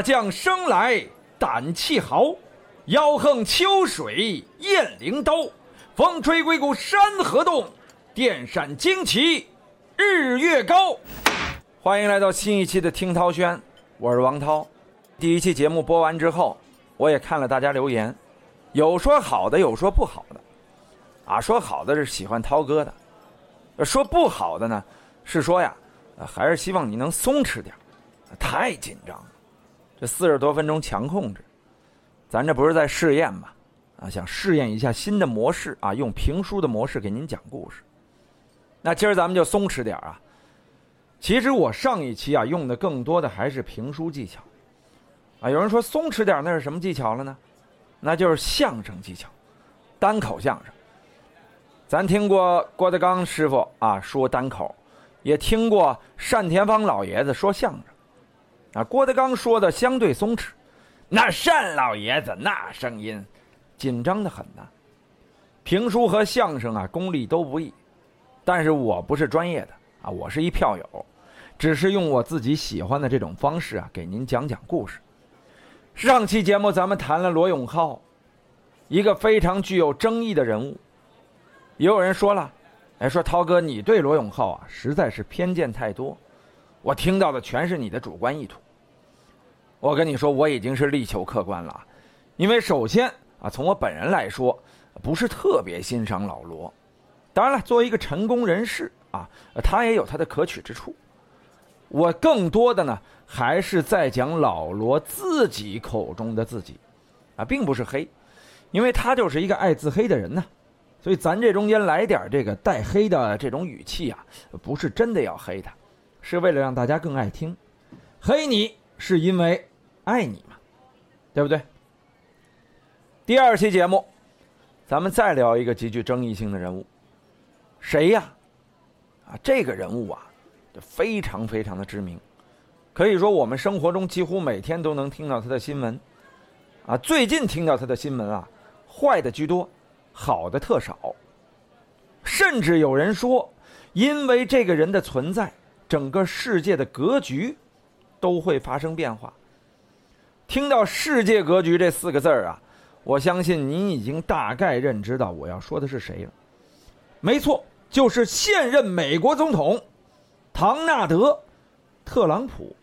大将生来胆气豪，腰横秋水雁翎刀，风吹鬼谷山河动，电闪惊旗日月高。欢迎来到新一期的听涛轩，我是王涛。第一期节目播完之后，我也看了大家留言，有说好的，有说不好的。啊，说好的是喜欢涛哥的，说不好的呢，是说呀，还是希望你能松弛点太紧张。这四十多分钟强控制，咱这不是在试验吗？啊，想试验一下新的模式啊，用评书的模式给您讲故事。那今儿咱们就松弛点啊。其实我上一期啊用的更多的还是评书技巧，啊，有人说松弛点那是什么技巧了呢？那就是相声技巧，单口相声。咱听过郭德纲师傅啊说单口，也听过单田芳老爷子说相声。啊，郭德纲说的相对松弛，那单老爷子那声音，紧张的很呐。评书和相声啊，功力都不易，但是我不是专业的啊，我是一票友，只是用我自己喜欢的这种方式啊，给您讲讲故事。上期节目咱们谈了罗永浩，一个非常具有争议的人物。也有人说了，哎，说涛哥你对罗永浩啊，实在是偏见太多。我听到的全是你的主观意图。我跟你说，我已经是力求客观了，因为首先啊，从我本人来说，不是特别欣赏老罗。当然了，作为一个成功人士啊，他也有他的可取之处。我更多的呢，还是在讲老罗自己口中的自己，啊，并不是黑，因为他就是一个爱自黑的人呢。所以咱这中间来点这个带黑的这种语气啊，不是真的要黑他。是为了让大家更爱听，黑你是因为爱你嘛，对不对？第二期节目，咱们再聊一个极具争议性的人物，谁呀？啊，这个人物啊，就非常非常的知名，可以说我们生活中几乎每天都能听到他的新闻，啊，最近听到他的新闻啊，坏的居多，好的特少，甚至有人说，因为这个人的存在。整个世界的格局都会发生变化。听到“世界格局”这四个字儿啊，我相信您已经大概认知到我要说的是谁了。没错，就是现任美国总统唐纳德·特朗普。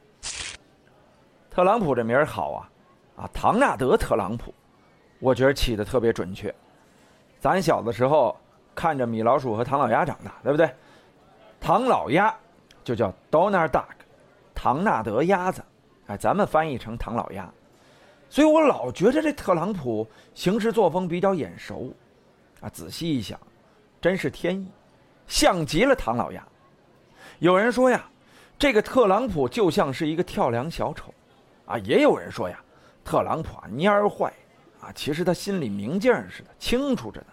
特朗普这名儿好啊，啊，唐纳德·特朗普，我觉得起的特别准确。咱小的时候看着米老鼠和唐老鸭长大，对不对？唐老鸭。就叫 Donald Duck，唐纳德鸭子，哎，咱们翻译成唐老鸭。所以我老觉着这特朗普行事作风比较眼熟，啊，仔细一想，真是天意，像极了唐老鸭。有人说呀，这个特朗普就像是一个跳梁小丑，啊，也有人说呀，特朗普啊蔫儿坏，啊，其实他心里明镜似的，清楚着呢。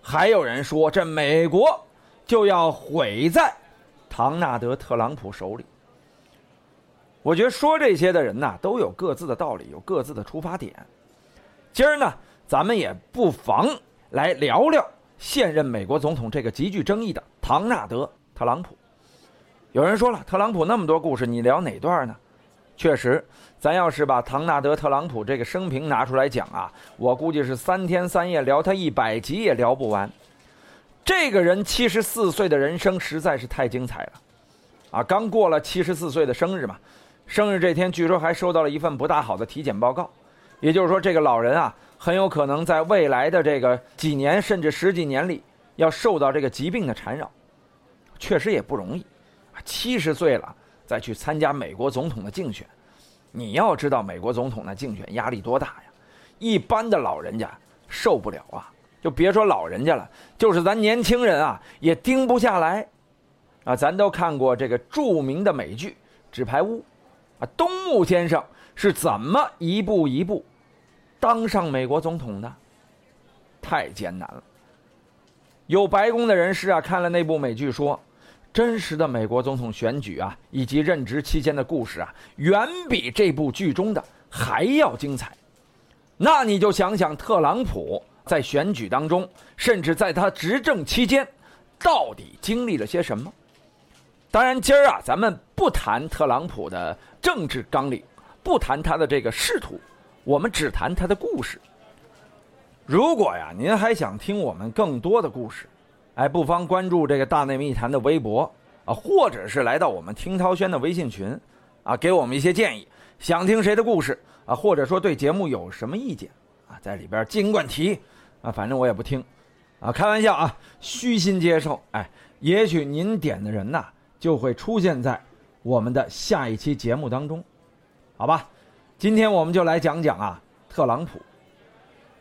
还有人说这美国就要毁在。唐纳德·特朗普手里，我觉得说这些的人呐，都有各自的道理，有各自的出发点。今儿呢，咱们也不妨来聊聊现任美国总统这个极具争议的唐纳德·特朗普。有人说了，特朗普那么多故事，你聊哪段呢？确实，咱要是把唐纳德·特朗普这个生平拿出来讲啊，我估计是三天三夜聊他一百集也聊不完。这个人七十四岁的人生实在是太精彩了，啊，刚过了七十四岁的生日嘛，生日这天据说还收到了一份不大好的体检报告，也就是说这个老人啊很有可能在未来的这个几年甚至十几年里要受到这个疾病的缠绕，确实也不容易，七十岁了再去参加美国总统的竞选，你要知道美国总统的竞选压力多大呀，一般的老人家受不了啊。就别说老人家了，就是咱年轻人啊，也盯不下来，啊，咱都看过这个著名的美剧《纸牌屋》，啊，东木先生是怎么一步一步当上美国总统的？太艰难了。有白宫的人士啊，看了那部美剧说，真实的美国总统选举啊，以及任职期间的故事啊，远比这部剧中的还要精彩。那你就想想特朗普。在选举当中，甚至在他执政期间，到底经历了些什么？当然，今儿啊，咱们不谈特朗普的政治纲领，不谈他的这个仕途，我们只谈他的故事。如果呀，您还想听我们更多的故事，哎，不妨关注这个大内密谈的微博啊，或者是来到我们听涛轩的微信群，啊，给我们一些建议。想听谁的故事啊，或者说对节目有什么意见啊，在里边尽管提啊，反正我也不听啊，开玩笑啊，虚心接受。哎，也许您点的人呐，就会出现在我们的下一期节目当中，好吧？今天我们就来讲讲啊，特朗普。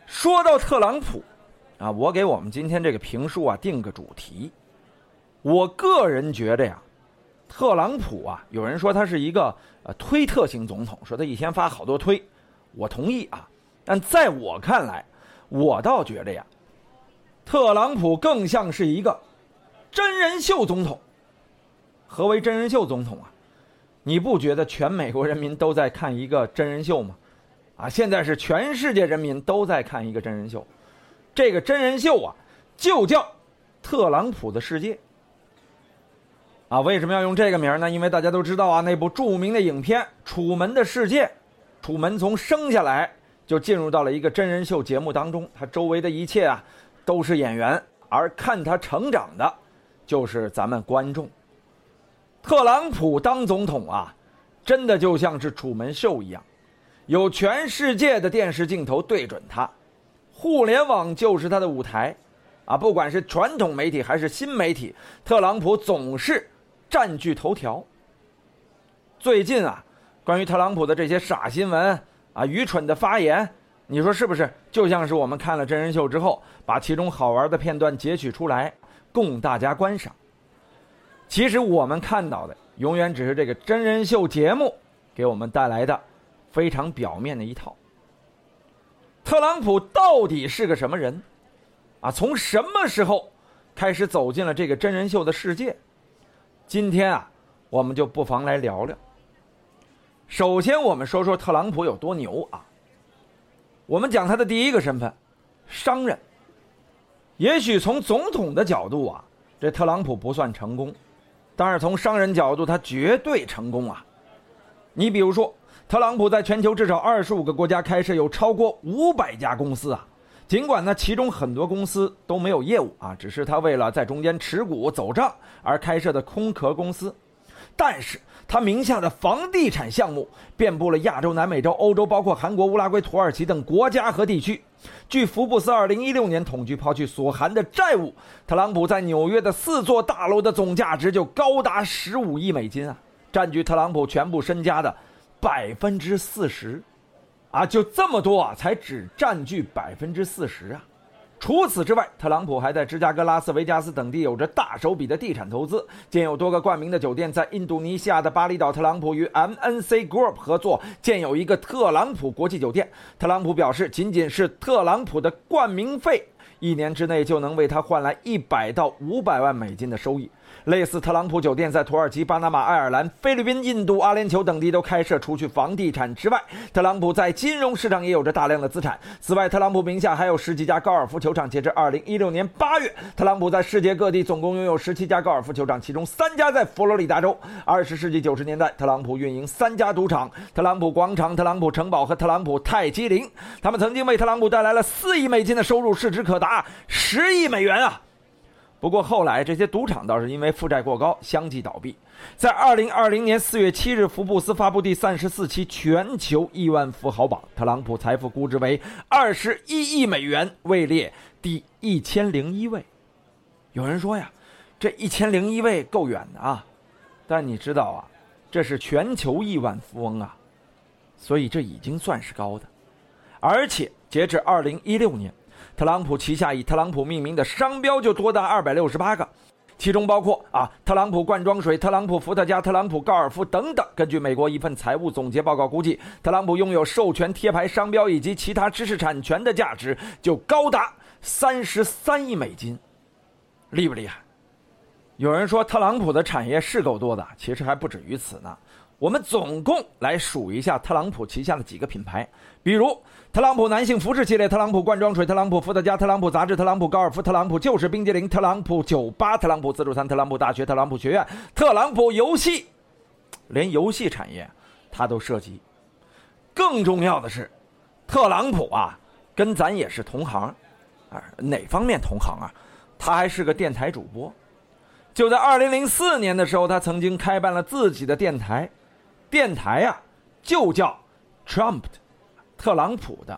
说到特朗普，啊，我给我们今天这个评书啊定个主题。我个人觉得呀，特朗普啊，有人说他是一个呃推特型总统，说他一天发好多推，我同意啊。但在我看来，我倒觉得呀，特朗普更像是一个真人秀总统。何为真人秀总统啊？你不觉得全美国人民都在看一个真人秀吗？啊，现在是全世界人民都在看一个真人秀，这个真人秀啊，就叫《特朗普的世界》。啊，为什么要用这个名呢？因为大家都知道啊，那部著名的影片《楚门的世界》，楚门从生下来就进入到了一个真人秀节目当中，他周围的一切啊都是演员，而看他成长的，就是咱们观众。特朗普当总统啊，真的就像是楚门秀一样。有全世界的电视镜头对准他，互联网就是他的舞台，啊，不管是传统媒体还是新媒体，特朗普总是占据头条。最近啊，关于特朗普的这些傻新闻啊、愚蠢的发言，你说是不是就像是我们看了真人秀之后，把其中好玩的片段截取出来供大家观赏？其实我们看到的永远只是这个真人秀节目给我们带来的。非常表面的一套。特朗普到底是个什么人？啊，从什么时候开始走进了这个真人秀的世界？今天啊，我们就不妨来聊聊。首先，我们说说特朗普有多牛啊。我们讲他的第一个身份，商人。也许从总统的角度啊，这特朗普不算成功，但是从商人角度，他绝对成功啊。你比如说。特朗普在全球至少二十五个国家开设有超过五百家公司啊，尽管呢其中很多公司都没有业务啊，只是他为了在中间持股走账而开设的空壳公司，但是他名下的房地产项目遍布了亚洲、南美洲、欧洲，包括韩国、乌拉圭、土耳其等国家和地区。据福布斯二零一六年统计，抛去所含的债务，特朗普在纽约的四座大楼的总价值就高达十五亿美金啊，占据特朗普全部身家的。百分之四十，啊，就这么多啊，才只占据百分之四十啊。除此之外，特朗普还在芝加哥、拉斯维加斯等地有着大手笔的地产投资，建有多个冠名的酒店。在印度尼西亚的巴厘岛，特朗普与 MNC Group 合作建有一个特朗普国际酒店。特朗普表示，仅仅是特朗普的冠名费，一年之内就能为他换来一百到五百万美金的收益。类似特朗普酒店在土耳其、巴拿马、爱尔兰、菲律宾、印度、阿联酋等地都开设。除去房地产之外，特朗普在金融市场也有着大量的资产。此外，特朗普名下还有十几家高尔夫球场。截至二零一六年八月，特朗普在世界各地总共拥有十七家高尔夫球场，其中三家在佛罗里达州。二十世纪九十年代，特朗普运营三家赌场：特朗普广场、特朗普城堡和特朗普泰姬陵。他们曾经为特朗普带来了四亿美金的收入，市值可达十亿美元啊！不过后来，这些赌场倒是因为负债过高，相继倒闭。在二零二零年四月七日，福布斯发布第三十四期全球亿万富豪榜，特朗普财富估值为二十一亿美元，位列第一千零一位。有人说呀，这一千零一位够远的啊，但你知道啊，这是全球亿万富翁啊，所以这已经算是高的。而且截至二零一六年。特朗普旗下以特朗普命名的商标就多达二百六十八个，其中包括啊特朗普罐装水、特朗普伏特加、特朗普高尔夫等等。根据美国一份财务总结报告估计，特朗普拥有授权贴牌商标以及其他知识产权的价值就高达三十三亿美金，厉不厉害？有人说特朗普的产业是够多的，其实还不止于此呢。我们总共来数一下特朗普旗下的几个品牌，比如特朗普男性服饰系列、特朗普罐装水、特朗普伏特加、特朗普杂志、特朗普高尔夫、特朗普就是冰激凌、特朗普酒吧、特朗普自助餐、特朗普大学、特朗普学院、特朗普游戏，连游戏产业他都涉及。更重要的是，特朗普啊，跟咱也是同行，啊，哪方面同行啊？他还是个电台主播。就在2004年的时候，他曾经开办了自己的电台，电台啊，就叫 Trump，特朗普的，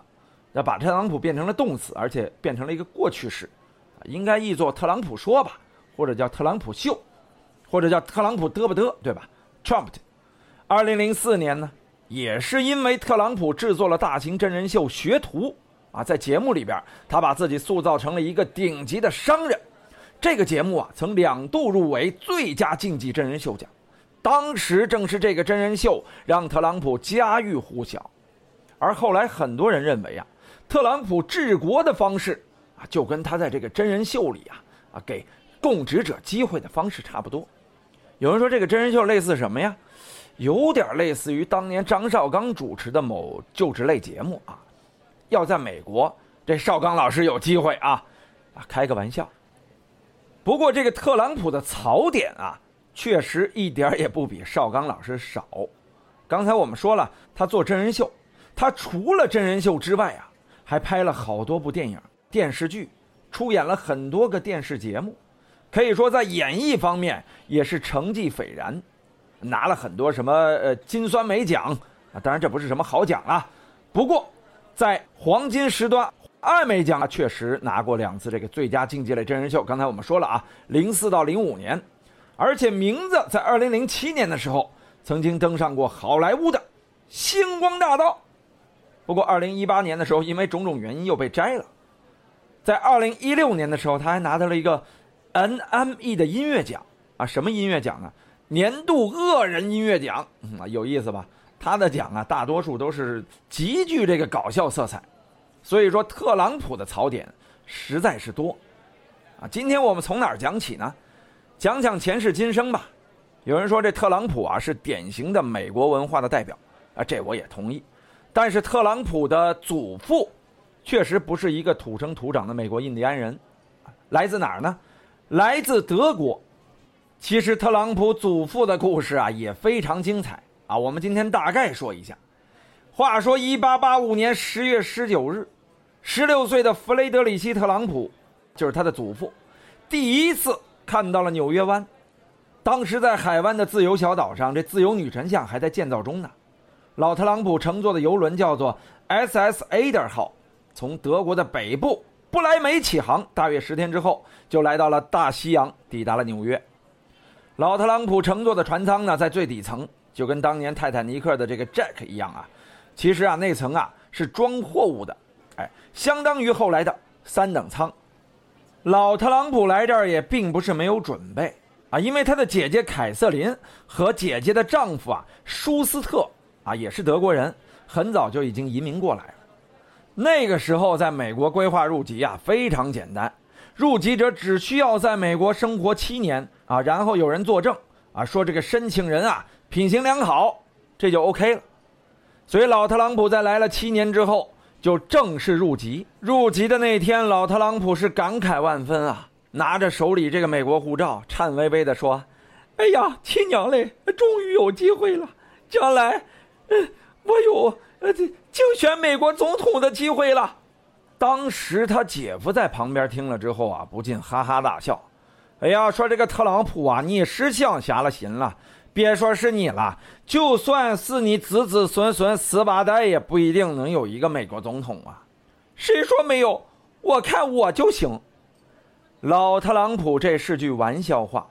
要把特朗普变成了动词，而且变成了一个过去式，应该译作特朗普说吧，或者叫特朗普秀，或者叫特朗普嘚不嘚，对吧？Trump。2004年呢，也是因为特朗普制作了大型真人秀《学徒》啊，在节目里边，他把自己塑造成了一个顶级的商人。这个节目啊，曾两度入围最佳竞技真人秀奖。当时正是这个真人秀让特朗普家喻户晓，而后来很多人认为啊，特朗普治国的方式啊，就跟他在这个真人秀里啊啊给供职者机会的方式差不多。有人说这个真人秀类似什么呀？有点类似于当年张绍刚主持的某就职类节目啊。要在美国，这绍刚老师有机会啊啊，开个玩笑。不过这个特朗普的槽点啊，确实一点也不比绍刚老师少。刚才我们说了，他做真人秀，他除了真人秀之外啊，还拍了好多部电影、电视剧，出演了很多个电视节目，可以说在演艺方面也是成绩斐然，拿了很多什么呃金酸梅奖啊，当然这不是什么好奖啊。不过在黄金时段。艾美奖啊，确实拿过两次这个最佳竞技类真人秀。刚才我们说了啊，零四到零五年，而且名字在二零零七年的时候曾经登上过好莱坞的星光大道。不过二零一八年的时候，因为种种原因又被摘了。在二零一六年的时候，他还拿到了一个 NME 的音乐奖啊，什么音乐奖呢？年度恶人音乐奖啊，有意思吧？他的奖啊，大多数都是极具这个搞笑色彩。所以说，特朗普的槽点实在是多，啊，今天我们从哪儿讲起呢？讲讲前世今生吧。有人说这特朗普啊是典型的美国文化的代表，啊，这我也同意。但是特朗普的祖父确实不是一个土生土长的美国印第安人，来自哪儿呢？来自德国。其实特朗普祖父的故事啊也非常精彩啊，我们今天大概说一下。话说，一八八五年十月十九日。十六岁的弗雷德里希·特朗普，就是他的祖父，第一次看到了纽约湾。当时在海湾的自由小岛上，这自由女神像还在建造中呢。老特朗普乘坐的游轮叫做 SS Ader 号，从德国的北部不来梅起航，大约十天之后就来到了大西洋，抵达了纽约。老特朗普乘坐的船舱呢，在最底层，就跟当年泰坦尼克的这个 Jack 一样啊。其实啊，那层啊是装货物的。哎，相当于后来的三等舱。老特朗普来这儿也并不是没有准备啊，因为他的姐姐凯瑟琳和姐姐的丈夫啊舒斯特啊也是德国人，很早就已经移民过来了。那个时候在美国规划入籍啊非常简单，入籍者只需要在美国生活七年啊，然后有人作证啊说这个申请人啊品行良好，这就 OK 了。所以老特朗普在来了七年之后。就正式入籍。入籍的那天，老特朗普是感慨万分啊，拿着手里这个美国护照，颤巍巍地说：“哎呀，亲娘嘞，终于有机会了！将来，我有呃竞选美国总统的机会了。”当时他姐夫在旁边听了之后啊，不禁哈哈大笑：“哎呀，说这个特朗普啊，你是想瞎了心了。”别说是你了，就算是你子子孙孙十八代，也不一定能有一个美国总统啊！谁说没有？我看我就行。老特朗普这是句玩笑话，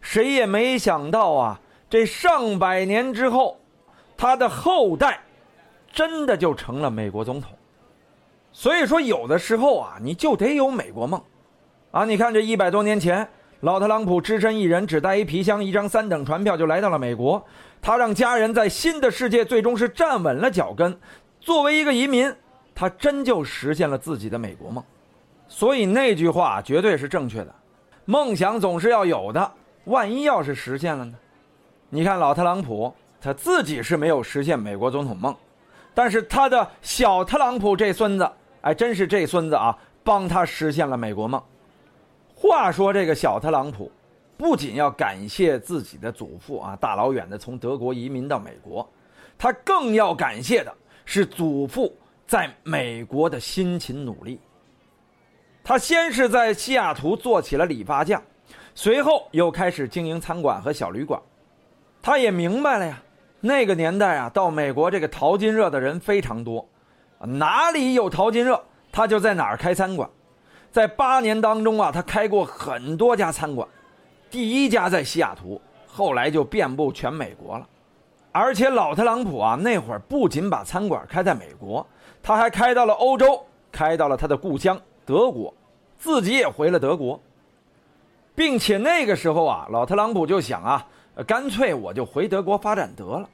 谁也没想到啊！这上百年之后，他的后代真的就成了美国总统。所以说，有的时候啊，你就得有美国梦啊！你看这一百多年前。老特朗普只身一人，只带一皮箱、一张三等船票，就来到了美国。他让家人在新的世界最终是站稳了脚跟。作为一个移民，他真就实现了自己的美国梦。所以那句话绝对是正确的：梦想总是要有的，万一要是实现了呢？你看老特朗普，他自己是没有实现美国总统梦，但是他的小特朗普这孙子，哎，真是这孙子啊，帮他实现了美国梦。话说这个小特朗普，不仅要感谢自己的祖父啊，大老远的从德国移民到美国，他更要感谢的是祖父在美国的辛勤努力。他先是在西雅图做起了理发匠，随后又开始经营餐馆和小旅馆。他也明白了呀，那个年代啊，到美国这个淘金热的人非常多，哪里有淘金热，他就在哪儿开餐馆。在八年当中啊，他开过很多家餐馆，第一家在西雅图，后来就遍布全美国了。而且老特朗普啊，那会儿不仅把餐馆开在美国，他还开到了欧洲，开到了他的故乡德国，自己也回了德国，并且那个时候啊，老特朗普就想啊，干脆我就回德国发展得了。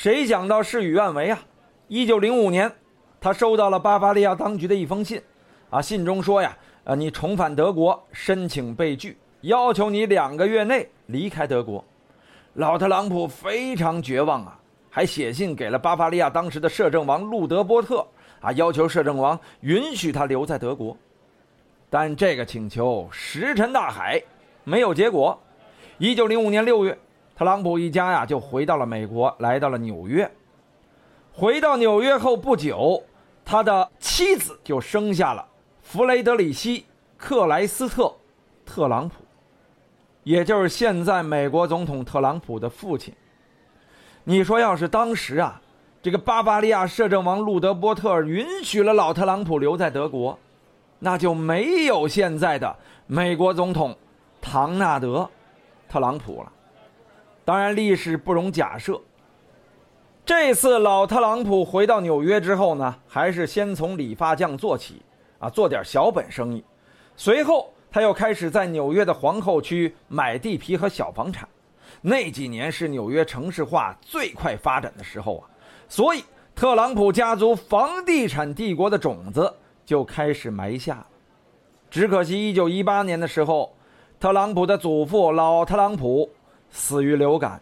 谁想到事与愿违啊！一九零五年，他收到了巴伐利亚当局的一封信。啊，信中说呀，呃，你重返德国申请被拒，要求你两个月内离开德国。老特朗普非常绝望啊，还写信给了巴伐利亚当时的摄政王路德波特啊，要求摄政王允许他留在德国。但这个请求石沉大海，没有结果。一九零五年六月，特朗普一家呀就回到了美国，来到了纽约。回到纽约后不久，他的妻子就生下了。弗雷德里希·克莱斯特·特朗普，也就是现在美国总统特朗普的父亲。你说，要是当时啊，这个巴伐利亚摄政王路德波特允许了老特朗普留在德国，那就没有现在的美国总统唐纳德·特朗普了。当然，历史不容假设。这次老特朗普回到纽约之后呢，还是先从理发匠做起。啊，做点小本生意，随后他又开始在纽约的皇后区买地皮和小房产。那几年是纽约城市化最快发展的时候啊，所以特朗普家族房地产帝国的种子就开始埋下了。只可惜1918年的时候，特朗普的祖父老特朗普死于流感。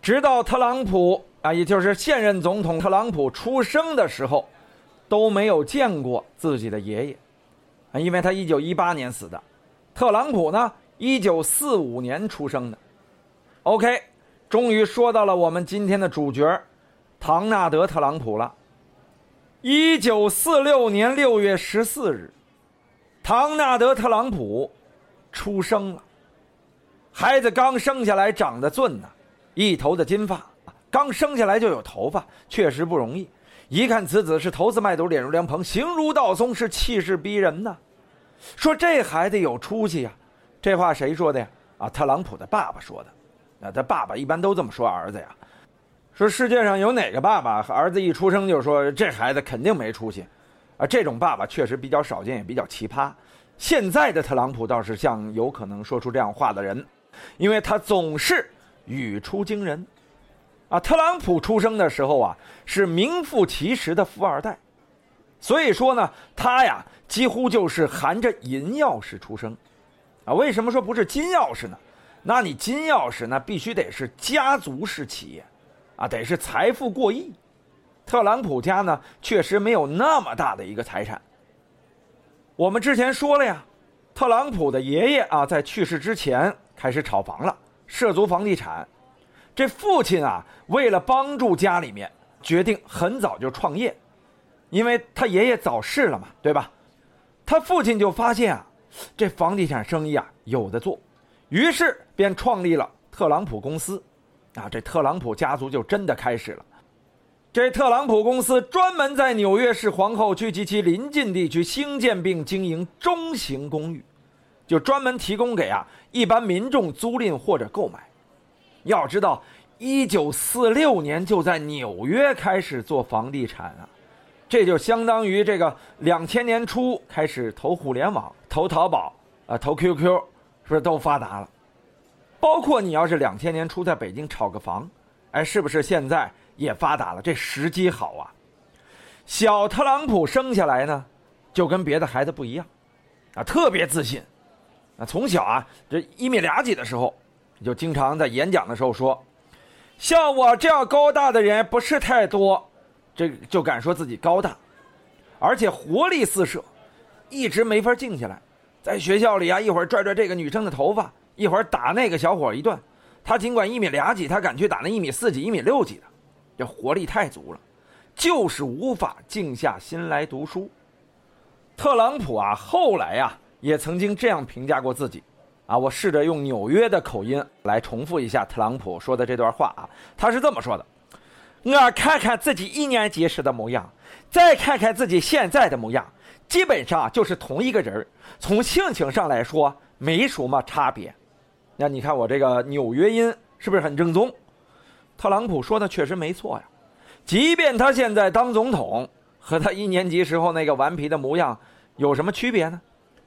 直到特朗普啊，也就是现任总统特朗普出生的时候。都没有见过自己的爷爷，啊，因为他一九一八年死的，特朗普呢一九四五年出生的。OK，终于说到了我们今天的主角，唐纳德·特朗普了。一九四六年六月十四日，唐纳德·特朗普出生了。孩子刚生下来长得俊呐，一头的金发，刚生下来就有头发，确实不容易。一看此子是头似麦斗，脸如凉棚，形如道松，是气势逼人呐。说这孩子有出息呀，这话谁说的呀？啊，特朗普的爸爸说的。那他爸爸一般都这么说儿子呀。说世界上有哪个爸爸儿子一出生就说这孩子肯定没出息？啊，这种爸爸确实比较少见，也比较奇葩。现在的特朗普倒是像有可能说出这样话的人，因为他总是语出惊人。啊，特朗普出生的时候啊，是名副其实的富二代，所以说呢，他呀几乎就是含着银钥匙出生，啊，为什么说不是金钥匙呢？那你金钥匙那必须得是家族式企业，啊，得是财富过亿。特朗普家呢，确实没有那么大的一个财产。我们之前说了呀，特朗普的爷爷啊，在去世之前开始炒房了，涉足房地产。这父亲啊，为了帮助家里面，决定很早就创业，因为他爷爷早逝了嘛，对吧？他父亲就发现啊，这房地产生意啊有的做，于是便创立了特朗普公司，啊，这特朗普家族就真的开始了。这特朗普公司专门在纽约市皇后区及其邻近地区兴建并经营中型公寓，就专门提供给啊一般民众租赁或者购买。要知道，一九四六年就在纽约开始做房地产啊，这就相当于这个两千年初开始投互联网、投淘宝啊、投 QQ，是不是都发达了？包括你要是两千年初在北京炒个房，哎，是不是现在也发达了？这时机好啊！小特朗普生下来呢，就跟别的孩子不一样，啊，特别自信，啊，从小啊，这一米俩几的时候。就经常在演讲的时候说：“像我这样高大的人不是太多，这就敢说自己高大，而且活力四射，一直没法静下来。在学校里啊，一会儿拽拽这个女生的头发，一会儿打那个小伙一顿。他尽管一米俩几，他敢去打那一米四几、一米六几的，这活力太足了。就是无法静下心来读书。特朗普啊，后来呀也曾经这样评价过自己，啊，我试着用纽约的口音来重复一下特朗普说的这段话啊，他是这么说的：“我看看自己一年级时的模样，再看看自己现在的模样，基本上就是同一个人从性情上来说没什么差别。那你看我这个纽约音是不是很正宗？特朗普说的确实没错呀。”即便他现在当总统，和他一年级时候那个顽皮的模样有什么区别呢？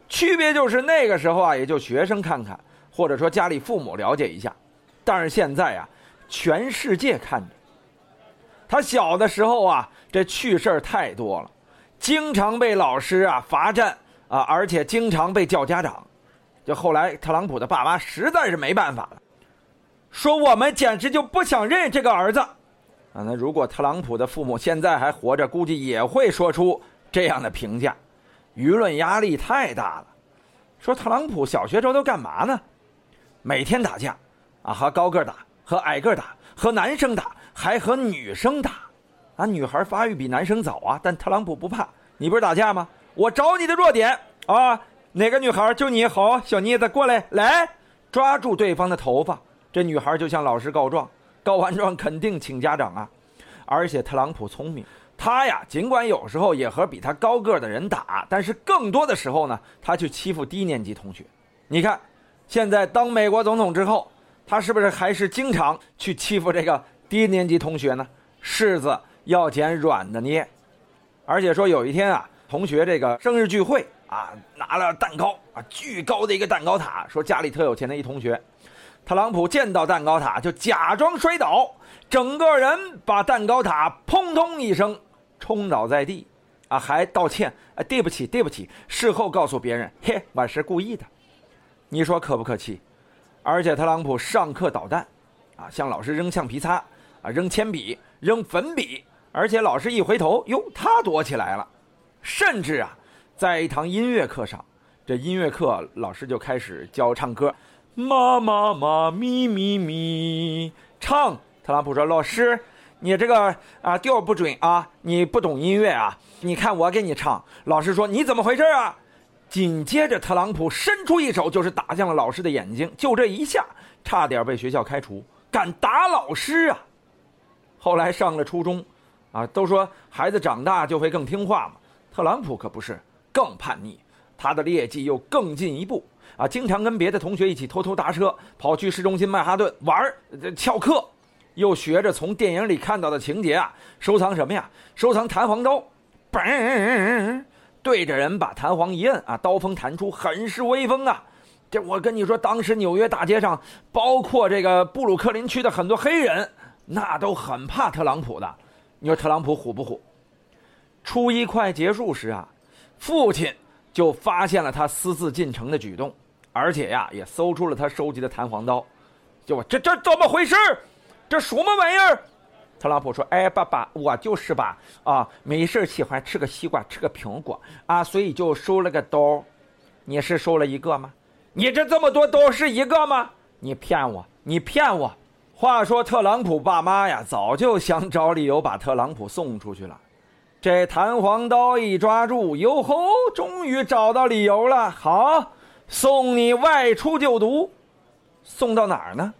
区别就是那个时候啊，也就学生看看，或者说家里父母了解一下。但是现在啊，全世界看着。他小的时候啊，这趣事儿太多了，经常被老师啊罚站啊，而且经常被叫家长。就后来特朗普的爸妈实在是没办法了，说我们简直就不想认这个儿子。啊，那如果特朗普的父母现在还活着，估计也会说出这样的评价。舆论压力太大了。说特朗普小学时候都干嘛呢？每天打架，啊，和高个打，和矮个打，和男生打，还和女生打。啊，女孩发育比男生早啊，但特朗普不怕。你不是打架吗？我找你的弱点啊！哪个女孩？就你好，小妮子过来，来抓住对方的头发。这女孩就向老师告状。告完状肯定请家长啊，而且特朗普聪明，他呀尽管有时候也和比他高个的人打，但是更多的时候呢，他去欺负低年级同学。你看，现在当美国总统之后，他是不是还是经常去欺负这个低年级同学呢？柿子要捡软的捏，而且说有一天啊，同学这个生日聚会啊，拿了蛋糕啊，巨高的一个蛋糕塔，说家里特有钱的一同学。特朗普见到蛋糕塔就假装摔倒，整个人把蛋糕塔砰通一声冲倒在地，啊，还道歉，啊，对不起，对不起。事后告诉别人，嘿，我是故意的。你说可不可气？而且特朗普上课捣蛋，啊，向老师扔橡皮擦，啊，扔铅笔，扔粉笔，而且老师一回头，哟，他躲起来了。甚至啊，在一堂音乐课上，这音乐课老师就开始教唱歌。妈妈妈咪咪咪，唱。特朗普说：“老师，你这个啊调不准啊，你不懂音乐啊。你看我给你唱。”老师说：“你怎么回事啊？”紧接着，特朗普伸出一手，就是打向了老师的眼睛。就这一下，差点被学校开除。敢打老师啊！后来上了初中，啊，都说孩子长大就会更听话嘛。特朗普可不是，更叛逆，他的劣迹又更进一步。啊，经常跟别的同学一起偷偷搭车跑去市中心曼哈顿玩儿，翘课，又学着从电影里看到的情节啊，收藏什么呀？收藏弹簧刀，嘣，对着人把弹簧一摁啊，刀锋弹出，很是威风啊！这我跟你说，当时纽约大街上，包括这个布鲁克林区的很多黑人，那都很怕特朗普的。你说特朗普虎不虎？初一快结束时啊，父亲就发现了他私自进城的举动。而且呀，也搜出了他收集的弹簧刀，就这这怎么回事？这什么玩意儿？特朗普说：“哎，爸爸，我就是吧，啊，没事喜欢吃个西瓜，吃个苹果啊，所以就收了个刀。你是收了一个吗？你这这么多刀是一个吗？你骗我，你骗我！话说特朗普爸妈呀，早就想找理由把特朗普送出去了。这弹簧刀一抓住，哟吼，终于找到理由了。好。”送你外出就读，送到哪儿呢？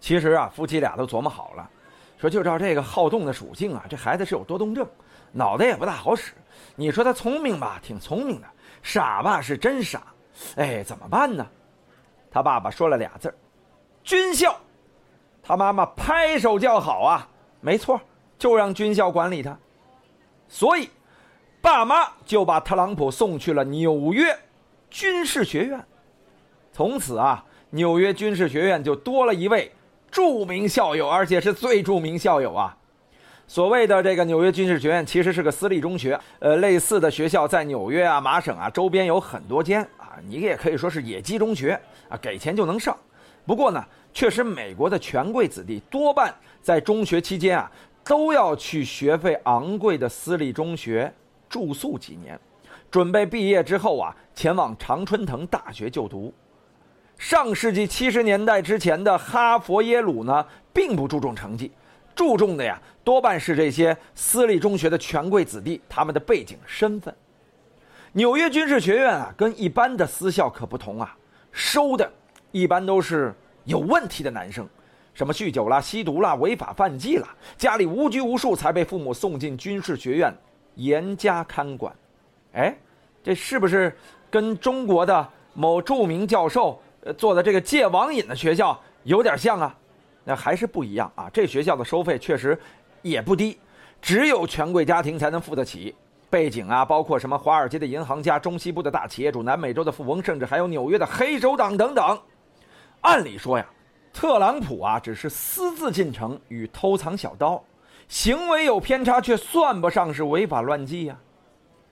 其实啊，夫妻俩都琢磨好了，说就照这个好动的属性啊，这孩子是有多动症，脑袋也不大好使。你说他聪明吧，挺聪明的；傻吧，是真傻。哎，怎么办呢？他爸爸说了俩字儿：军校。他妈妈拍手叫好啊，没错，就让军校管理他。所以，爸妈就把特朗普送去了纽约。军事学院，从此啊，纽约军事学院就多了一位著名校友，而且是最著名校友啊。所谓的这个纽约军事学院，其实是个私立中学。呃，类似的学校在纽约啊、麻省啊周边有很多间啊，你也可以说是野鸡中学啊，给钱就能上。不过呢，确实美国的权贵子弟多半在中学期间啊，都要去学费昂贵的私立中学住宿几年。准备毕业之后啊，前往常春藤大学就读。上世纪七十年代之前的哈佛、耶鲁呢，并不注重成绩，注重的呀，多半是这些私立中学的权贵子弟他们的背景身份。纽约军事学院啊，跟一般的私校可不同啊，收的一般都是有问题的男生，什么酗酒啦、吸毒啦、违法犯纪啦，家里无拘无束才被父母送进军事学院，严加看管。哎，这是不是跟中国的某著名教授做的这个戒网瘾的学校有点像啊？那还是不一样啊！这学校的收费确实也不低，只有权贵家庭才能付得起。背景啊，包括什么华尔街的银行家、中西部的大企业主、南美洲的富翁，甚至还有纽约的黑手党等等。按理说呀，特朗普啊只是私自进城与偷藏小刀，行为有偏差，却算不上是违法乱纪呀。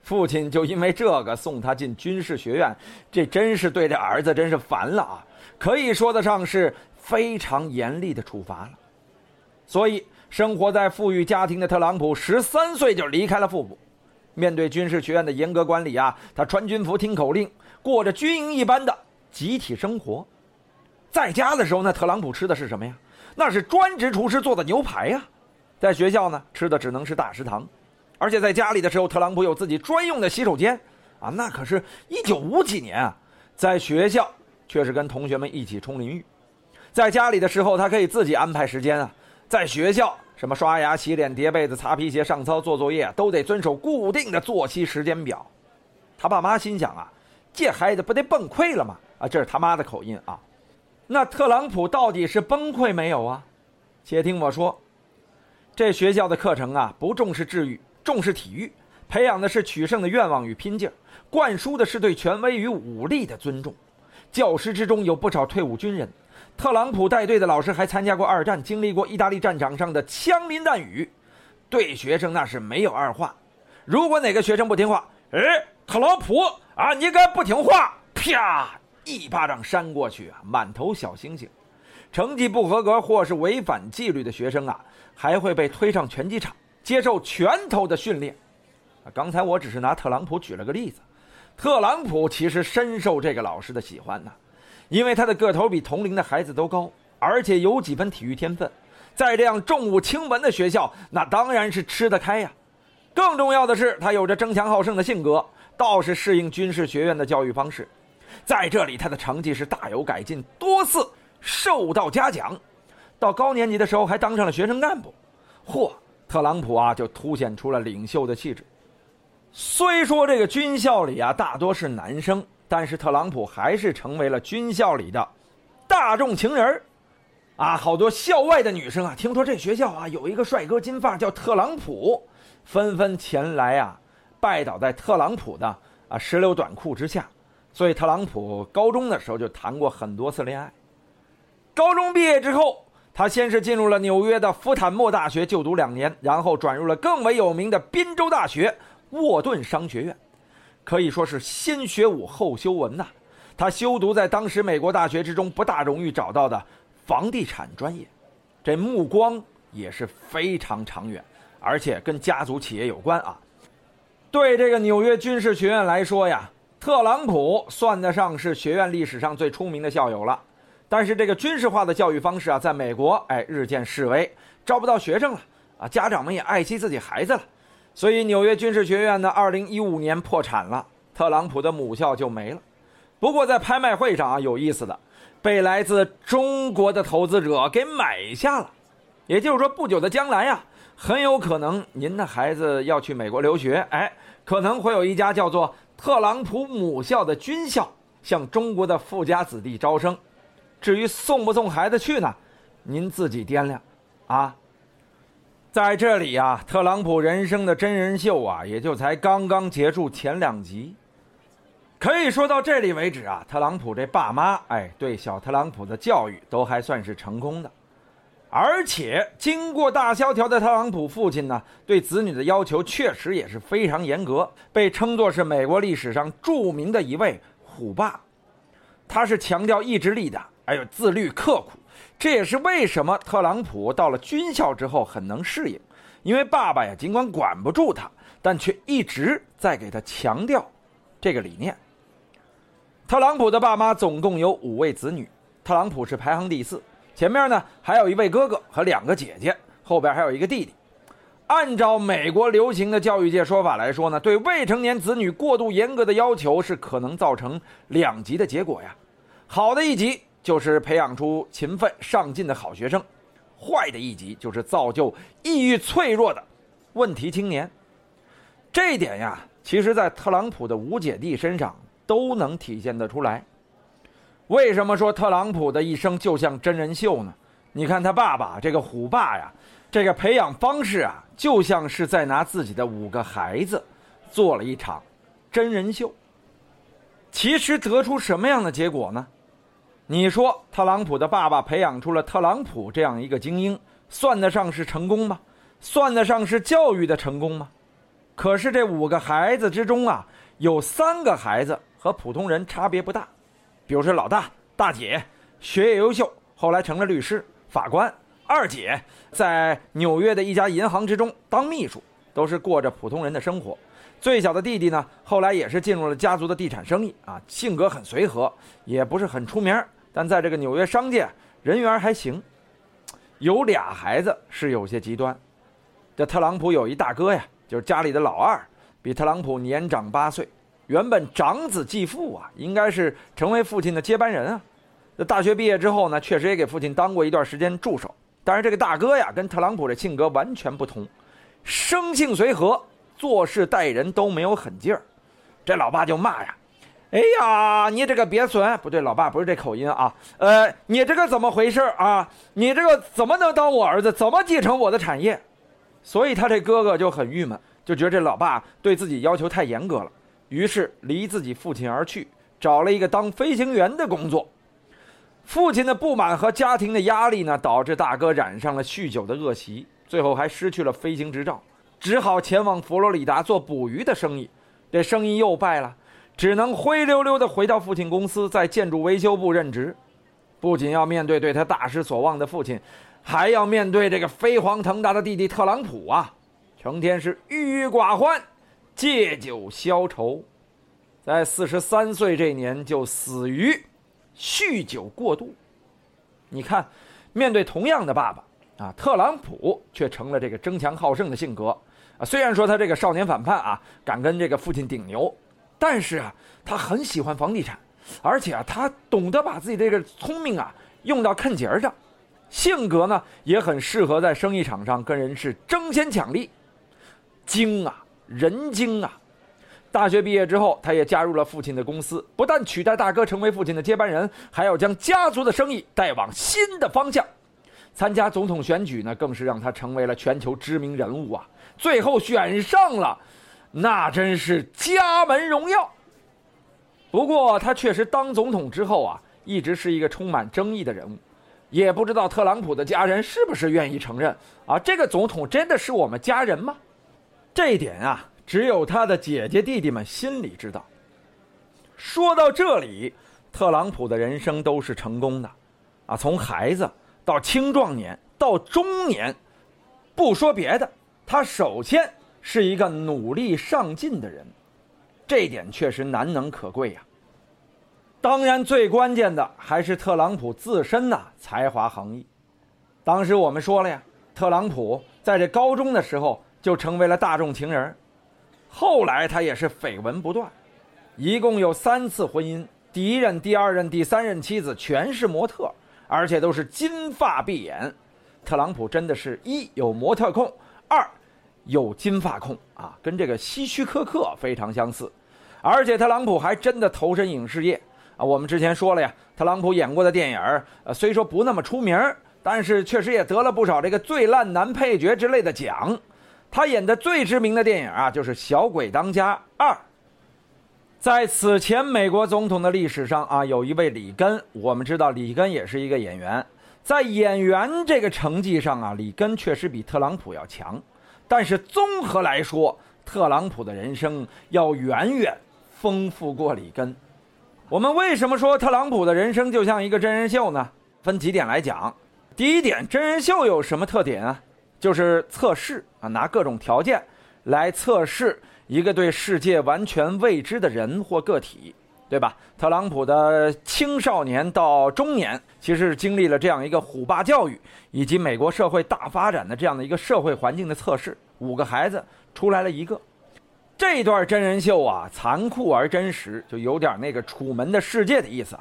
父亲就因为这个送他进军事学院，这真是对这儿子真是烦了啊！可以说得上是。非常严厉的处罚了，所以生活在富裕家庭的特朗普十三岁就离开了父母。面对军事学院的严格管理啊，他穿军服听口令，过着军营一般的集体生活。在家的时候呢，特朗普吃的是什么呀？那是专职厨师做的牛排呀。在学校呢，吃的只能是大食堂，而且在家里的时候，特朗普有自己专用的洗手间啊。那可是一九五几年啊，在学校却是跟同学们一起冲淋浴。在家里的时候，他可以自己安排时间啊。在学校，什么刷牙、洗脸、叠被子、擦皮鞋、上操、做作业，都得遵守固定的作息时间表。他爸妈心想啊，这孩子不得崩溃了吗？啊，这是他妈的口音啊。那特朗普到底是崩溃没有啊？且听我说，这学校的课程啊，不重视智育，重视体育，培养的是取胜的愿望与拼劲儿，灌输的是对权威与武力的尊重。教师之中有不少退伍军人。特朗普带队的老师还参加过二战，经历过意大利战场上的枪林弹雨，对学生那是没有二话。如果哪个学生不听话，哎，特朗普啊，你敢不听话？啪，一巴掌扇过去啊，满头小星星。成绩不合格或是违反纪律的学生啊，还会被推上拳击场接受拳头的训练。刚才我只是拿特朗普举了个例子，特朗普其实深受这个老师的喜欢呢。因为他的个头比同龄的孩子都高，而且有几分体育天分，在这样重武轻文的学校，那当然是吃得开呀。更重要的是，他有着争强好胜的性格，倒是适应军事学院的教育方式。在这里，他的成绩是大有改进，多次受到嘉奖。到高年级的时候，还当上了学生干部。嚯，特朗普啊，就凸显出了领袖的气质。虽说这个军校里啊，大多是男生。但是特朗普还是成为了军校里的大众情人儿，啊，好多校外的女生啊，听说这学校啊有一个帅哥金发叫特朗普，纷纷前来啊，拜倒在特朗普的啊石榴短裤之下。所以特朗普高中的时候就谈过很多次恋爱。高中毕业之后，他先是进入了纽约的福坦莫大学就读两年，然后转入了更为有名的宾州大学沃顿商学院。可以说是先学武后修文呐，他修读在当时美国大学之中不大容易找到的房地产专业，这目光也是非常长远，而且跟家族企业有关啊。对这个纽约军事学院来说呀，特朗普算得上是学院历史上最出名的校友了。但是这个军事化的教育方式啊，在美国哎日渐式微，招不到学生了啊，家长们也爱惜自己孩子了。所以，纽约军事学院呢，二零一五年破产了，特朗普的母校就没了。不过，在拍卖会上啊，有意思的，被来自中国的投资者给买下了。也就是说，不久的将来呀，很有可能您的孩子要去美国留学，哎，可能会有一家叫做特朗普母校的军校向中国的富家子弟招生。至于送不送孩子去呢，您自己掂量，啊。在这里呀，特朗普人生的真人秀啊，也就才刚刚结束前两集。可以说到这里为止啊，特朗普这爸妈哎，对小特朗普的教育都还算是成功的。而且经过大萧条的特朗普父亲呢，对子女的要求确实也是非常严格，被称作是美国历史上著名的一位虎爸。他是强调意志力的，还有自律刻苦。这也是为什么特朗普到了军校之后很能适应，因为爸爸呀尽管管不住他，但却一直在给他强调这个理念。特朗普的爸妈总共有五位子女，特朗普是排行第四，前面呢还有一位哥哥和两个姐姐，后边还有一个弟弟。按照美国流行的教育界说法来说呢，对未成年子女过度严格的要求是可能造成两极的结果呀。好的一极就是培养出勤奋上进的好学生，坏的一极就是造就抑郁脆弱的问题青年。这一点呀，其实在特朗普的五姐弟身上都能体现得出来。为什么说特朗普的一生就像真人秀呢？你看他爸爸这个虎爸呀。这个培养方式啊，就像是在拿自己的五个孩子做了一场真人秀。其实得出什么样的结果呢？你说特朗普的爸爸培养出了特朗普这样一个精英，算得上是成功吗？算得上是教育的成功吗？可是这五个孩子之中啊，有三个孩子和普通人差别不大，比如说老大、大姐，学业优秀，后来成了律师、法官。二姐在纽约的一家银行之中当秘书，都是过着普通人的生活。最小的弟弟呢，后来也是进入了家族的地产生意啊，性格很随和，也不是很出名，但在这个纽约商界人缘还行。有俩孩子是有些极端，这特朗普有一大哥呀，就是家里的老二，比特朗普年长八岁，原本长子继父啊，应该是成为父亲的接班人啊。这大学毕业之后呢，确实也给父亲当过一段时间助手。但是这个大哥呀，跟特朗普的性格完全不同，生性随和，做事待人都没有狠劲儿。这老爸就骂呀：“哎呀，你这个鳖孙！不对，老爸不是这口音啊。呃，你这个怎么回事啊？你这个怎么能当我儿子？怎么继承我的产业？”所以他这哥哥就很郁闷，就觉得这老爸对自己要求太严格了，于是离自己父亲而去，找了一个当飞行员的工作。父亲的不满和家庭的压力呢，导致大哥染上了酗酒的恶习，最后还失去了飞行执照，只好前往佛罗里达做捕鱼的生意。这生意又败了，只能灰溜溜地回到父亲公司，在建筑维修部任职。不仅要面对对他大失所望的父亲，还要面对这个飞黄腾达的弟弟特朗普啊，成天是郁郁寡欢，借酒消愁，在四十三岁这年就死于。酗酒过度，你看，面对同样的爸爸啊，特朗普却成了这个争强好胜的性格啊。虽然说他这个少年反叛啊，敢跟这个父亲顶牛，但是啊，他很喜欢房地产，而且啊，他懂得把自己这个聪明啊用到看节儿上，性格呢也很适合在生意场上跟人是争先抢利，精啊，人精啊。大学毕业之后，他也加入了父亲的公司，不但取代大哥成为父亲的接班人，还要将家族的生意带往新的方向。参加总统选举呢，更是让他成为了全球知名人物啊！最后选上了，那真是家门荣耀。不过他确实当总统之后啊，一直是一个充满争议的人物，也不知道特朗普的家人是不是愿意承认啊？这个总统真的是我们家人吗？这一点啊。只有他的姐姐弟弟们心里知道。说到这里，特朗普的人生都是成功的，啊，从孩子到青壮年到中年，不说别的，他首先是一个努力上进的人，这点确实难能可贵呀。当然，最关键的还是特朗普自身呐，才华横溢。当时我们说了呀，特朗普在这高中的时候就成为了大众情人。后来他也是绯闻不断，一共有三次婚姻，第一任、第二任、第三任妻子全是模特，而且都是金发碧眼。特朗普真的是一有模特控，二有金发控啊，跟这个希区柯克非常相似。而且特朗普还真的投身影视业啊，我们之前说了呀，特朗普演过的电影呃，虽说不那么出名，但是确实也得了不少这个最烂男配角之类的奖。他演的最知名的电影啊，就是《小鬼当家二》。在此前美国总统的历史上啊，有一位里根，我们知道里根也是一个演员。在演员这个成绩上啊，里根确实比特朗普要强。但是综合来说，特朗普的人生要远远丰富过里根。我们为什么说特朗普的人生就像一个真人秀呢？分几点来讲。第一点，真人秀有什么特点啊？就是测试啊，拿各种条件来测试一个对世界完全未知的人或个体，对吧？特朗普的青少年到中年，其实是经历了这样一个虎爸教育以及美国社会大发展的这样的一个社会环境的测试。五个孩子出来了一个，这段真人秀啊，残酷而真实，就有点那个《楚门的世界》的意思。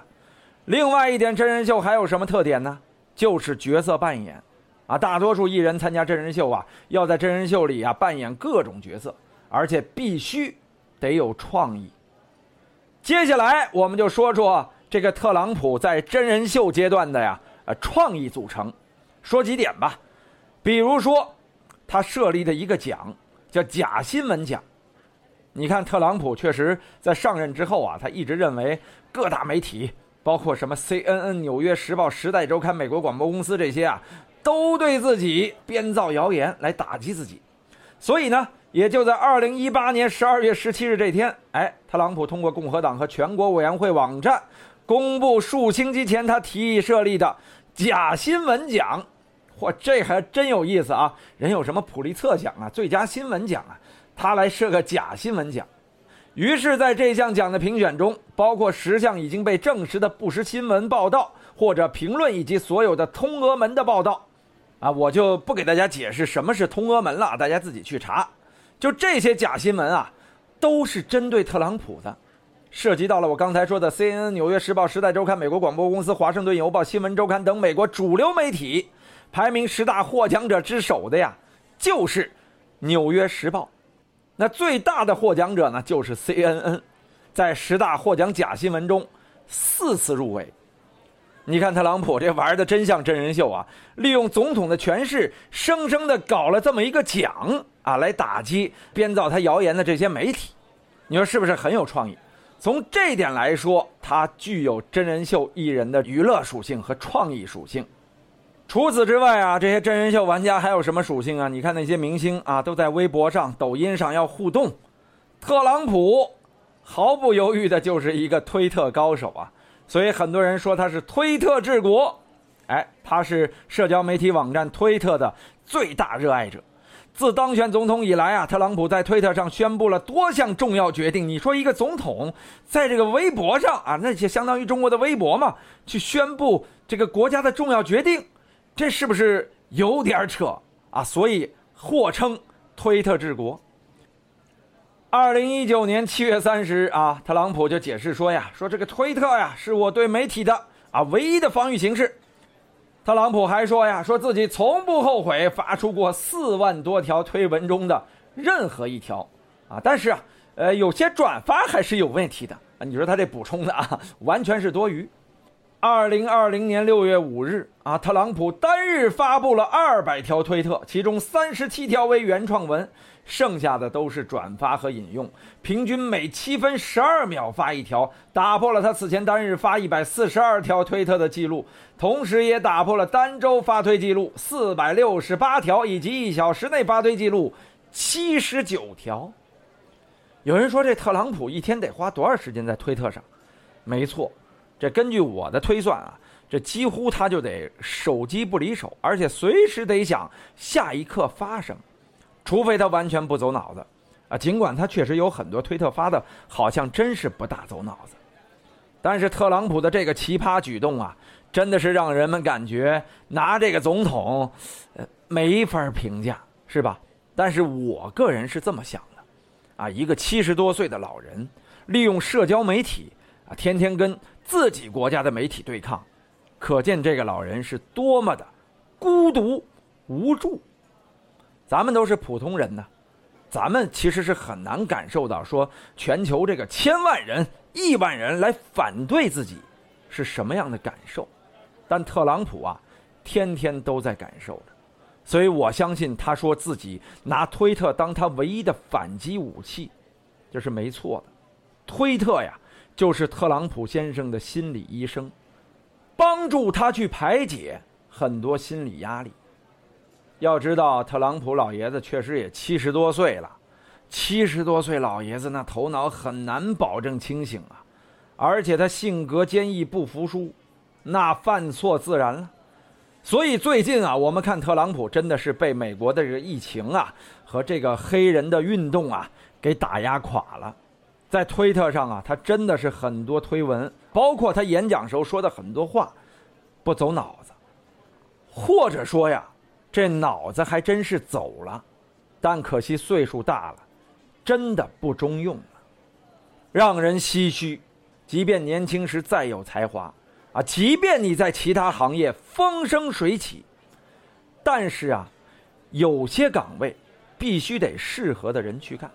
另外一点，真人秀还有什么特点呢？就是角色扮演。啊，大多数艺人参加真人秀啊，要在真人秀里啊扮演各种角色，而且必须得有创意。接下来我们就说说这个特朗普在真人秀阶段的呀，呃，创意组成。说几点吧，比如说他设立的一个奖叫假新闻奖。你看，特朗普确实在上任之后啊，他一直认为各大媒体，包括什么 CNN、纽约时报、时代周刊、美国广播公司这些啊。都对自己编造谣言来打击自己，所以呢，也就在二零一八年十二月十七日这天，哎，特朗普通过共和党和全国委员会网站公布数星期前他提议设立的假新闻奖。嚯，这还真有意思啊！人有什么普利策奖啊、最佳新闻奖啊，他来设个假新闻奖。于是，在这项奖的评选中，包括十项已经被证实的不实新闻报道或者评论，以及所有的通俄门的报道。啊，我就不给大家解释什么是通俄门了，大家自己去查。就这些假新闻啊，都是针对特朗普的，涉及到了我刚才说的 CNN、纽约时报、时代周刊、美国广播公司、华盛顿邮报、新闻周刊等美国主流媒体。排名十大获奖者之首的呀，就是纽约时报。那最大的获奖者呢，就是 CNN，在十大获奖假新闻中四次入围。你看特朗普这玩的真像真人秀啊！利用总统的权势，生生的搞了这么一个奖啊，来打击编造他谣言的这些媒体。你说是不是很有创意？从这点来说，它具有真人秀艺人的娱乐属性和创意属性。除此之外啊，这些真人秀玩家还有什么属性啊？你看那些明星啊，都在微博上、抖音上要互动，特朗普毫不犹豫的就是一个推特高手啊。所以很多人说他是推特治国，哎，他是社交媒体网站推特的最大热爱者。自当选总统以来啊，特朗普在推特上宣布了多项重要决定。你说一个总统在这个微博上啊，那就相当于中国的微博嘛，去宣布这个国家的重要决定，这是不是有点扯啊？所以或称推特治国。二零一九年七月三十日啊，特朗普就解释说呀，说这个推特呀是我对媒体的啊唯一的防御形式。特朗普还说呀，说自己从不后悔发出过四万多条推文中的任何一条啊，但是啊，呃，有些转发还是有问题的啊。你说他这补充的啊，完全是多余。二零二零年六月五日啊，特朗普单日发布了二百条推特，其中三十七条为原创文。剩下的都是转发和引用，平均每七分十二秒发一条，打破了他此前单日发一百四十二条推特的记录，同时也打破了单周发推记录四百六十八条以及一小时内发推记录七十九条。有人说这特朗普一天得花多少时间在推特上？没错，这根据我的推算啊，这几乎他就得手机不离手，而且随时得想下一刻发什么。除非他完全不走脑子，啊，尽管他确实有很多推特发的，好像真是不大走脑子，但是特朗普的这个奇葩举动啊，真的是让人们感觉拿这个总统，呃，没法评价，是吧？但是我个人是这么想的，啊，一个七十多岁的老人，利用社交媒体啊，天天跟自己国家的媒体对抗，可见这个老人是多么的孤独无助。咱们都是普通人呢，咱们其实是很难感受到说全球这个千万人、亿万人来反对自己是什么样的感受，但特朗普啊，天天都在感受着，所以我相信他说自己拿推特当他唯一的反击武器，这是没错的。推特呀，就是特朗普先生的心理医生，帮助他去排解很多心理压力。要知道，特朗普老爷子确实也七十多岁了，七十多岁老爷子那头脑很难保证清醒啊，而且他性格坚毅不服输，那犯错自然了。所以最近啊，我们看特朗普真的是被美国的这个疫情啊和这个黑人的运动啊给打压垮了，在推特上啊，他真的是很多推文，包括他演讲时候说的很多话，不走脑子，或者说呀，这脑子还真是走了，但可惜岁数大了，真的不中用了，让人唏嘘。即便年轻时再有才华，啊，即便你在其他行业风生水起，但是啊，有些岗位必须得适合的人去干。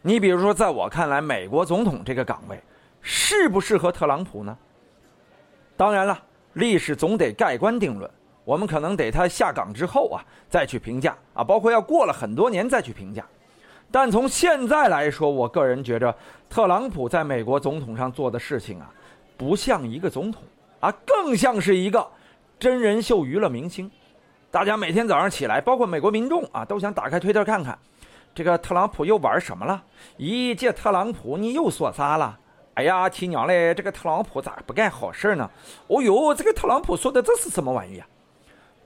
你比如说，在我看来，美国总统这个岗位适不适合特朗普呢？当然了，历史总得盖棺定论，我们可能得他下岗之后啊再去评价啊，包括要过了很多年再去评价。但从现在来说，我个人觉着，特朗普在美国总统上做的事情啊，不像一个总统啊，更像是一个真人秀娱乐明星。大家每天早上起来，包括美国民众啊，都想打开推特看看，这个特朗普又玩什么了？咦，这特朗普你又说啥了？哎呀，亲娘嘞，这个特朗普咋不干好事呢？哦呦，这个特朗普说的这是什么玩意啊？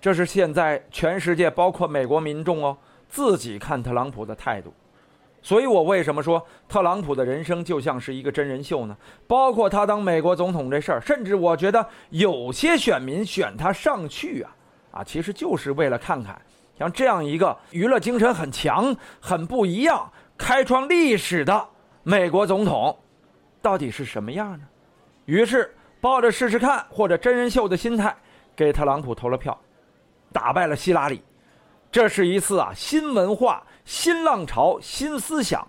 这是现在全世界，包括美国民众哦，自己看特朗普的态度。所以我为什么说特朗普的人生就像是一个真人秀呢？包括他当美国总统这事儿，甚至我觉得有些选民选他上去啊，啊，其实就是为了看看像这样一个娱乐精神很强、很不一样、开创历史的美国总统，到底是什么样呢？于是抱着试试看或者真人秀的心态，给特朗普投了票，打败了希拉里。这是一次啊新文化。新浪潮、新思想，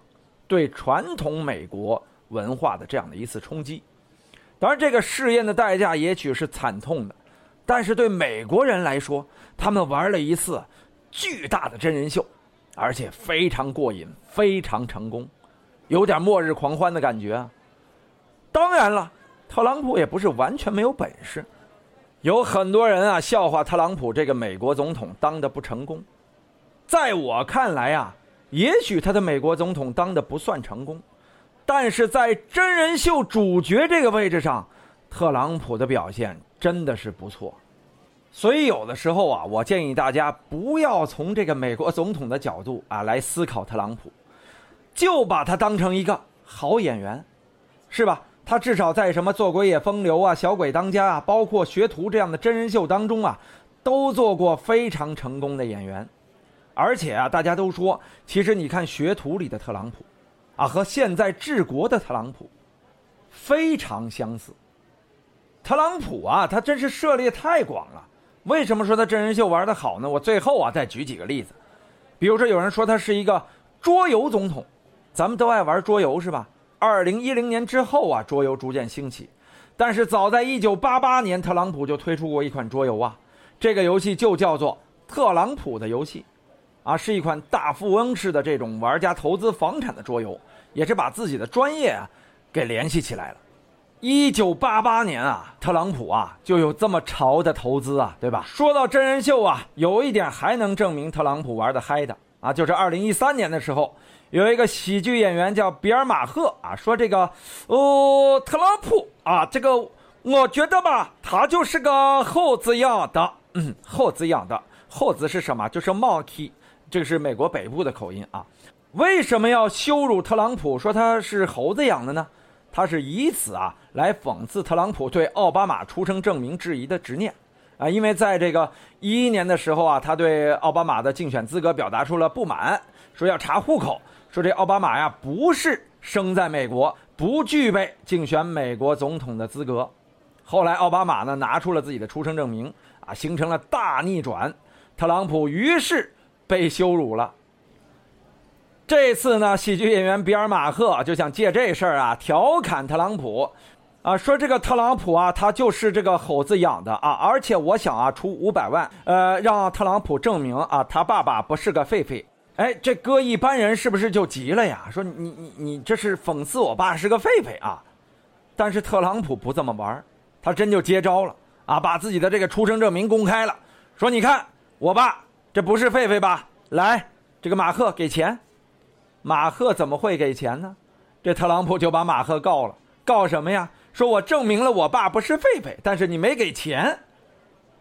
对传统美国文化的这样的一次冲击。当然，这个试验的代价也许是惨痛的，但是对美国人来说，他们玩了一次巨大的真人秀，而且非常过瘾，非常成功，有点末日狂欢的感觉啊。当然了，特朗普也不是完全没有本事，有很多人啊笑话特朗普这个美国总统当的不成功。在我看来啊，也许他的美国总统当的不算成功，但是在真人秀主角这个位置上，特朗普的表现真的是不错。所以有的时候啊，我建议大家不要从这个美国总统的角度啊来思考特朗普，就把他当成一个好演员，是吧？他至少在什么《做鬼也风流》啊、《小鬼当家》啊，包括《学徒》这样的真人秀当中啊，都做过非常成功的演员。而且啊，大家都说，其实你看《学徒》里的特朗普，啊，和现在治国的特朗普非常相似。特朗普啊，他真是涉猎太广了。为什么说他真人秀玩的好呢？我最后啊再举几个例子，比如说有人说他是一个桌游总统，咱们都爱玩桌游是吧？二零一零年之后啊，桌游逐渐兴起，但是早在一九八八年，特朗普就推出过一款桌游啊，这个游戏就叫做《特朗普的游戏》。啊，是一款大富翁式的这种玩家投资房产的桌游，也是把自己的专业啊给联系起来了。一九八八年啊，特朗普啊就有这么潮的投资啊，对吧？说到真人秀啊，有一点还能证明特朗普玩的嗨的啊，就是二零一三年的时候，有一个喜剧演员叫比尔马赫啊，说这个哦，特朗普啊，这个我觉得吧，他就是个猴子养的，嗯，猴子养的，猴子是什么？就是 monkey。这个是美国北部的口音啊，为什么要羞辱特朗普，说他是猴子养的呢？他是以此啊来讽刺特朗普对奥巴马出生证明质疑的执念啊，因为在这个一一年的时候啊，他对奥巴马的竞选资格表达出了不满，说要查户口，说这奥巴马呀不是生在美国，不具备竞选美国总统的资格。后来奥巴马呢拿出了自己的出生证明啊，形成了大逆转，特朗普于是。被羞辱了。这次呢，喜剧演员比尔马赫就想借这事儿啊调侃特朗普，啊，说这个特朗普啊，他就是这个猴子养的啊，而且我想啊，出五百万，呃，让特朗普证明啊，他爸爸不是个狒狒。哎，这搁一般人是不是就急了呀？说你你你这是讽刺我爸是个狒狒啊？但是特朗普不这么玩，他真就接招了啊，把自己的这个出生证明公开了，说你看我爸。这不是狒狒吧？来，这个马赫给钱。马赫怎么会给钱呢？这特朗普就把马赫告了，告什么呀？说我证明了我爸不是狒狒，但是你没给钱。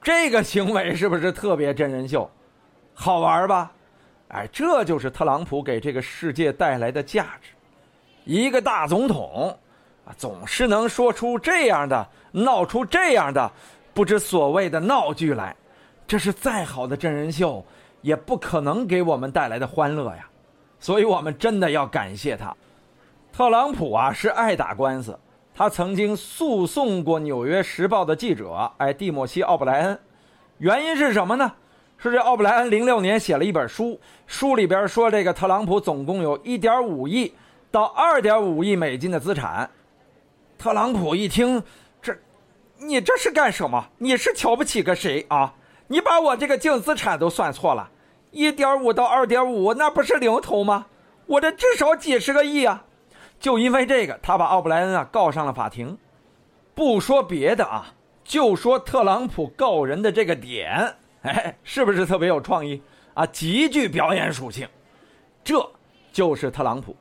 这个行为是不是特别真人秀？好玩吧？哎，这就是特朗普给这个世界带来的价值。一个大总统，啊，总是能说出这样的、闹出这样的不知所谓的闹剧来，这是再好的真人秀也不可能给我们带来的欢乐呀。所以我们真的要感谢他。特朗普啊，是爱打官司，他曾经诉讼过《纽约时报》的记者，哎，蒂莫西·奥布莱恩。原因是什么呢？是这奥布莱恩零六年写了一本书，书里边说这个特朗普总共有一点五亿到二点五亿美金的资产。特朗普一听，这，你这是干什么？你是瞧不起个谁啊？你把我这个净资产都算错了，一点五到二点五，那不是零头吗？我这至少几十个亿啊！就因为这个，他把奥布莱恩啊告上了法庭。不说别的啊。就说特朗普告人的这个点，哎，是不是特别有创意啊？极具表演属性，这就是特朗普。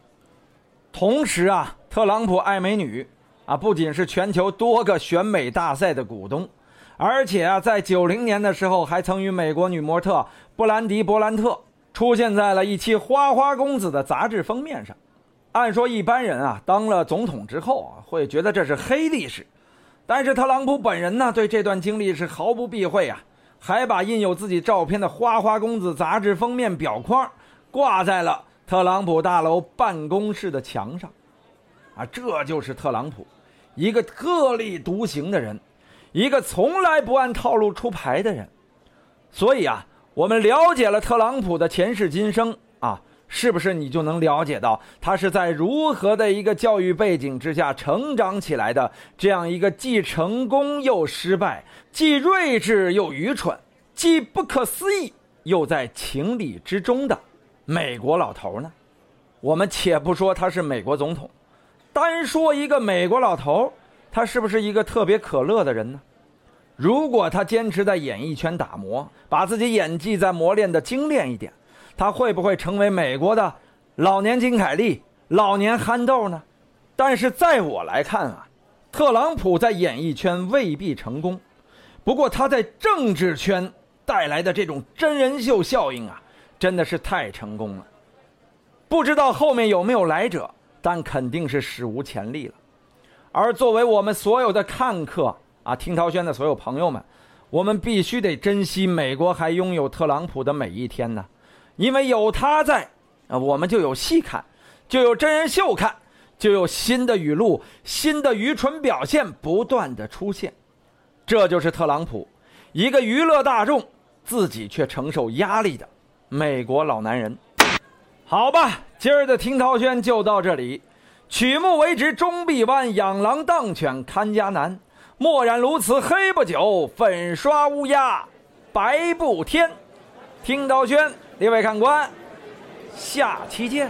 同时啊，特朗普爱美女啊，不仅是全球多个选美大赛的股东，而且啊，在九零年的时候，还曾与美国女模特布兰迪·伯兰特出现在了一期《花花公子》的杂志封面上。按说一般人啊，当了总统之后啊，会觉得这是黑历史。但是特朗普本人呢，对这段经历是毫不避讳啊，还把印有自己照片的《花花公子》杂志封面表框挂在了特朗普大楼办公室的墙上，啊，这就是特朗普，一个特立独行的人，一个从来不按套路出牌的人。所以啊，我们了解了特朗普的前世今生啊。是不是你就能了解到他是在如何的一个教育背景之下成长起来的？这样一个既成功又失败，既睿智又愚蠢，既不可思议又在情理之中的美国老头呢？我们且不说他是美国总统，单说一个美国老头，他是不是一个特别可乐的人呢？如果他坚持在演艺圈打磨，把自己演技再磨练的精炼一点。他会不会成为美国的老年金凯利、老年憨豆呢？但是在我来看啊，特朗普在演艺圈未必成功，不过他在政治圈带来的这种真人秀效应啊，真的是太成功了。不知道后面有没有来者，但肯定是史无前例了。而作为我们所有的看客啊，听涛轩的所有朋友们，我们必须得珍惜美国还拥有特朗普的每一天呢。因为有他在，啊，我们就有戏看，就有真人秀看，就有新的语录、新的愚蠢表现不断的出现。这就是特朗普，一个娱乐大众，自己却承受压力的美国老男人。好吧，今儿的听涛轩就到这里。曲目为直终必弯，养狼当犬看家难。墨染鸬鹚黑不久，粉刷乌鸦白不天。听涛轩。列位看官，下期见。